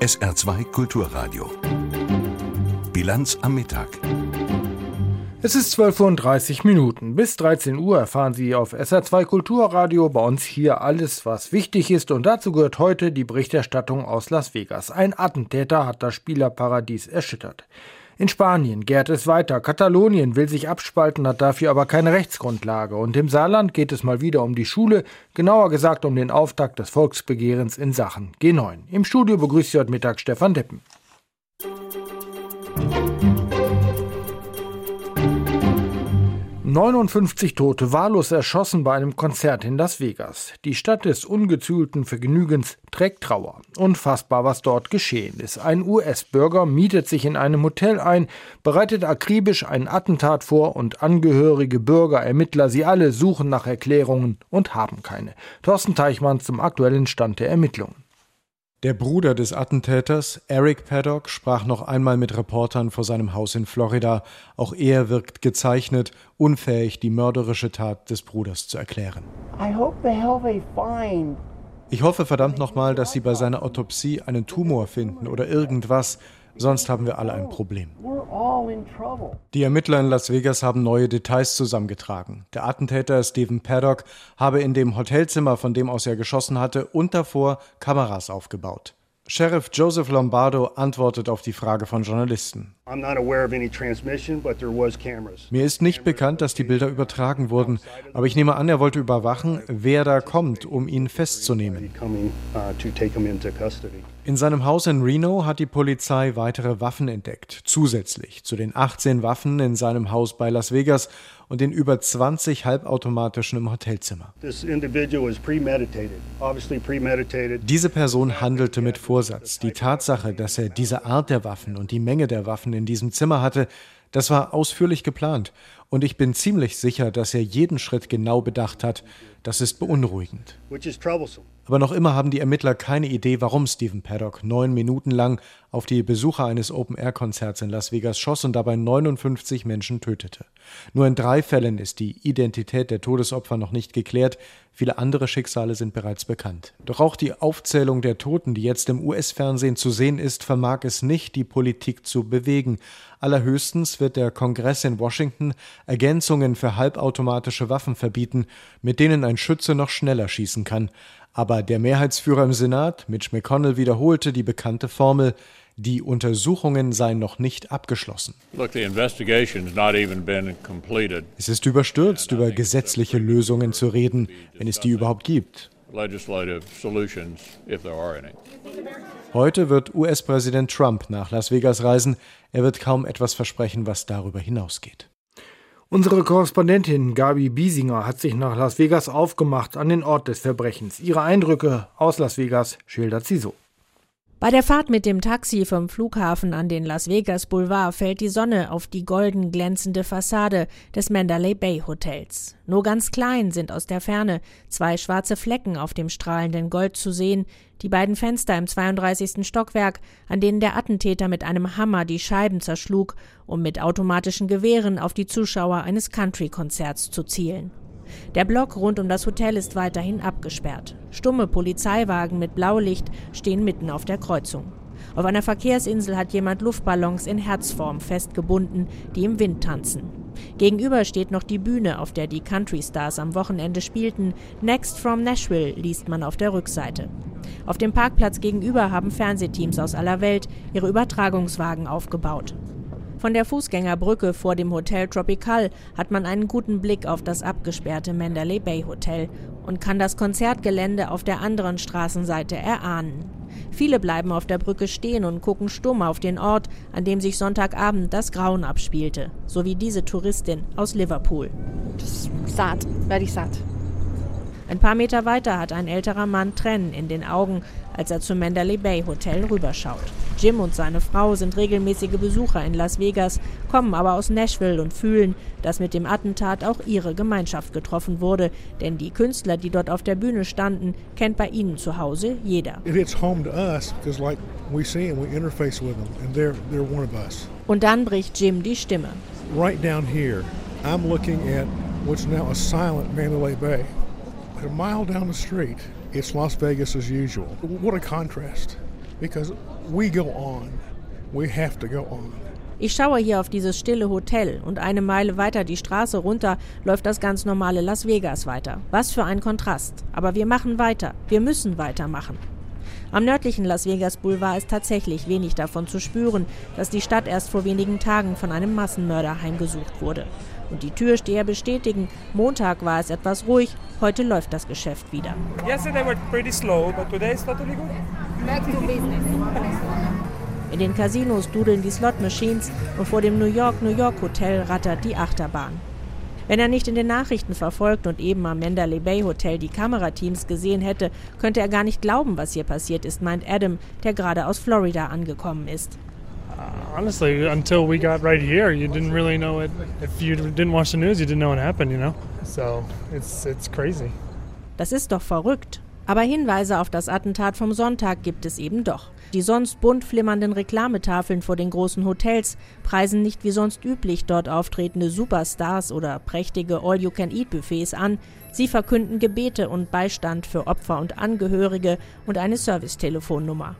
SR2 Kulturradio. Bilanz am Mittag. Es ist 12.30 Uhr. Bis 13 Uhr erfahren Sie auf SR2 Kulturradio bei uns hier alles, was wichtig ist. Und dazu gehört heute die Berichterstattung aus Las Vegas. Ein Attentäter hat das Spielerparadies erschüttert. In Spanien gärt es weiter. Katalonien will sich abspalten, hat dafür aber keine Rechtsgrundlage. Und im Saarland geht es mal wieder um die Schule, genauer gesagt um den Auftakt des Volksbegehrens in Sachen G9. Im Studio begrüßt Sie heute Mittag Stefan Deppen. 59 Tote wahllos erschossen bei einem Konzert in Las Vegas. Die Stadt des ungezügelten Vergnügens trägt Trauer. Unfassbar, was dort geschehen ist. Ein US-Bürger mietet sich in einem Hotel ein, bereitet akribisch ein Attentat vor und Angehörige, Bürger, Ermittler, sie alle suchen nach Erklärungen und haben keine. Thorsten Teichmann zum aktuellen Stand der Ermittlungen. Der Bruder des Attentäters, Eric Paddock, sprach noch einmal mit Reportern vor seinem Haus in Florida. Auch er wirkt gezeichnet, unfähig, die mörderische Tat des Bruders zu erklären. Ich hoffe verdammt nochmal, dass sie bei seiner Autopsie einen Tumor finden oder irgendwas, sonst haben wir alle ein Problem. Die Ermittler in Las Vegas haben neue Details zusammengetragen. Der Attentäter Stephen Paddock habe in dem Hotelzimmer, von dem aus er geschossen hatte, und davor Kameras aufgebaut. Sheriff Joseph Lombardo antwortet auf die Frage von Journalisten. Mir ist nicht bekannt, dass die Bilder übertragen wurden, aber ich nehme an, er wollte überwachen, wer da kommt, um ihn festzunehmen. Uh, in seinem Haus in Reno hat die Polizei weitere Waffen entdeckt, zusätzlich zu den 18 Waffen in seinem Haus bei Las Vegas und den über 20 halbautomatischen im Hotelzimmer. Diese Person handelte mit Vorsatz. Die Tatsache, dass er diese Art der Waffen und die Menge der Waffen in diesem Zimmer hatte, das war ausführlich geplant. Und ich bin ziemlich sicher, dass er jeden Schritt genau bedacht hat. Das ist beunruhigend. Aber noch immer haben die Ermittler keine Idee, warum Stephen Paddock neun Minuten lang auf die Besucher eines Open-Air-Konzerts in Las Vegas schoss und dabei 59 Menschen tötete. Nur in drei Fällen ist die Identität der Todesopfer noch nicht geklärt, viele andere Schicksale sind bereits bekannt. Doch auch die Aufzählung der Toten, die jetzt im US-Fernsehen zu sehen ist, vermag es nicht, die Politik zu bewegen. Allerhöchstens wird der Kongress in Washington Ergänzungen für halbautomatische Waffen verbieten, mit denen ein Schütze noch schneller schießen kann. Aber der Mehrheitsführer im Senat, Mitch McConnell, wiederholte die bekannte Formel, die Untersuchungen seien noch nicht abgeschlossen. Es ist überstürzt, über gesetzliche Lösungen zu reden, wenn es die überhaupt gibt. Heute wird US-Präsident Trump nach Las Vegas reisen. Er wird kaum etwas versprechen, was darüber hinausgeht. Unsere Korrespondentin Gabi Biesinger hat sich nach Las Vegas aufgemacht an den Ort des Verbrechens. Ihre Eindrücke aus Las Vegas schildert sie so. Bei der Fahrt mit dem Taxi vom Flughafen an den Las Vegas Boulevard fällt die Sonne auf die golden glänzende Fassade des Mandalay Bay Hotels. Nur ganz klein sind aus der Ferne zwei schwarze Flecken auf dem strahlenden Gold zu sehen, die beiden Fenster im 32. Stockwerk, an denen der Attentäter mit einem Hammer die Scheiben zerschlug, um mit automatischen Gewehren auf die Zuschauer eines Country-Konzerts zu zielen. Der Block rund um das Hotel ist weiterhin abgesperrt. Stumme Polizeiwagen mit Blaulicht stehen mitten auf der Kreuzung. Auf einer Verkehrsinsel hat jemand Luftballons in Herzform festgebunden, die im Wind tanzen. Gegenüber steht noch die Bühne, auf der die Country Stars am Wochenende spielten. Next from Nashville liest man auf der Rückseite. Auf dem Parkplatz gegenüber haben Fernsehteams aus aller Welt ihre Übertragungswagen aufgebaut. Von der Fußgängerbrücke vor dem Hotel Tropical hat man einen guten Blick auf das abgesperrte Mandalay Bay Hotel und kann das Konzertgelände auf der anderen Straßenseite erahnen. Viele bleiben auf der Brücke stehen und gucken stumm auf den Ort, an dem sich Sonntagabend das Grauen abspielte, so wie diese Touristin aus Liverpool. Das ist satt, werde ich satt. Ein paar Meter weiter hat ein älterer Mann Tränen in den Augen, als er zum Mandalay Bay Hotel rüberschaut. Jim und seine Frau sind regelmäßige Besucher in Las Vegas, kommen aber aus Nashville und fühlen, dass mit dem Attentat auch ihre Gemeinschaft getroffen wurde, denn die Künstler, die dort auf der Bühne standen, kennt bei ihnen zu Hause jeder. Und dann bricht Jim die Stimme. Right down here, I'm looking at what's now a silent Mandalay Bay. A mile down the street, it's Las Vegas as usual. What a contrast. because we go on. We have to go on. Ich schaue hier auf dieses stille Hotel und eine Meile weiter die Straße runter läuft das ganz normale Las Vegas weiter. Was für ein Kontrast. Aber wir machen weiter. Wir müssen weitermachen. Am nördlichen Las Vegas Boulevard ist tatsächlich wenig davon zu spüren, dass die Stadt erst vor wenigen Tagen von einem Massenmörder heimgesucht wurde. Und die Türsteher bestätigen, Montag war es etwas ruhig, heute läuft das Geschäft wieder. Yesterday were pretty slow, but today is totally good. Back to business. In den Casinos dudeln die Slot-Machines und vor dem New York New York Hotel rattert die Achterbahn. Wenn er nicht in den Nachrichten verfolgt und eben am Mandalay Bay Hotel die Kamerateams gesehen hätte, könnte er gar nicht glauben, was hier passiert ist, meint Adam, der gerade aus Florida angekommen ist. Uh, honestly, until we got right here, you didn't really know it. If you didn't watch the news, you didn't know it happened, you know? So it's, it's crazy. Das ist doch verrückt. Aber Hinweise auf das Attentat vom Sonntag gibt es eben doch. Die sonst bunt flimmernden Reklametafeln vor den großen Hotels preisen nicht wie sonst üblich dort auftretende Superstars oder prächtige All-You-Can-Eat-Buffets an. Sie verkünden Gebete und Beistand für Opfer und Angehörige und eine Servicetelefonnummer.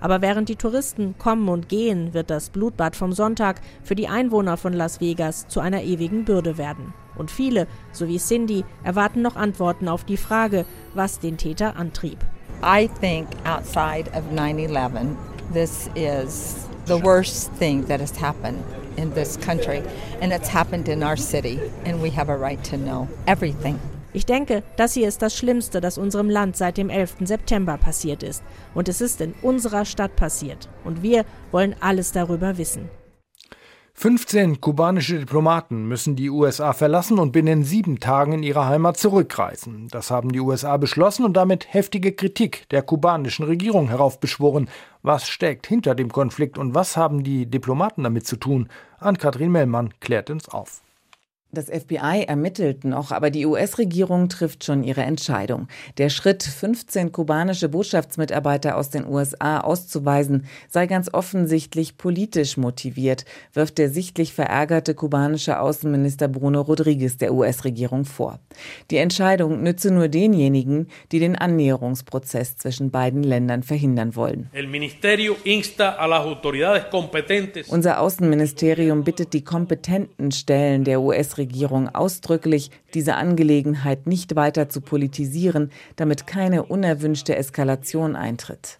Aber während die Touristen kommen und gehen, wird das Blutbad vom Sonntag für die Einwohner von Las Vegas zu einer ewigen Bürde werden. Und viele, so wie Cindy, erwarten noch Antworten auf die Frage, was den Täter antrieb. I think outside of 9 11, this is the worst thing that has happened in this country. And it's happened in our city. And we have a right to know everything. Ich denke, das hier ist das Schlimmste, das unserem Land seit dem 11. September passiert ist. Und es ist in unserer Stadt passiert. Und wir wollen alles darüber wissen. 15 kubanische Diplomaten müssen die USA verlassen und binnen sieben Tagen in ihre Heimat zurückreisen. Das haben die USA beschlossen und damit heftige Kritik der kubanischen Regierung heraufbeschworen. Was steckt hinter dem Konflikt und was haben die Diplomaten damit zu tun? Ann-Kathrin Mellmann klärt uns auf. Das FBI ermittelt noch, aber die US-Regierung trifft schon ihre Entscheidung. Der Schritt, 15 kubanische Botschaftsmitarbeiter aus den USA auszuweisen, sei ganz offensichtlich politisch motiviert, wirft der sichtlich verärgerte kubanische Außenminister Bruno Rodriguez der US-Regierung vor. Die Entscheidung nütze nur denjenigen, die den Annäherungsprozess zwischen beiden Ländern verhindern wollen. Unser Außenministerium bittet die kompetenten Stellen der US-Regierung Regierung ausdrücklich, diese Angelegenheit nicht weiter zu politisieren, damit keine unerwünschte Eskalation eintritt.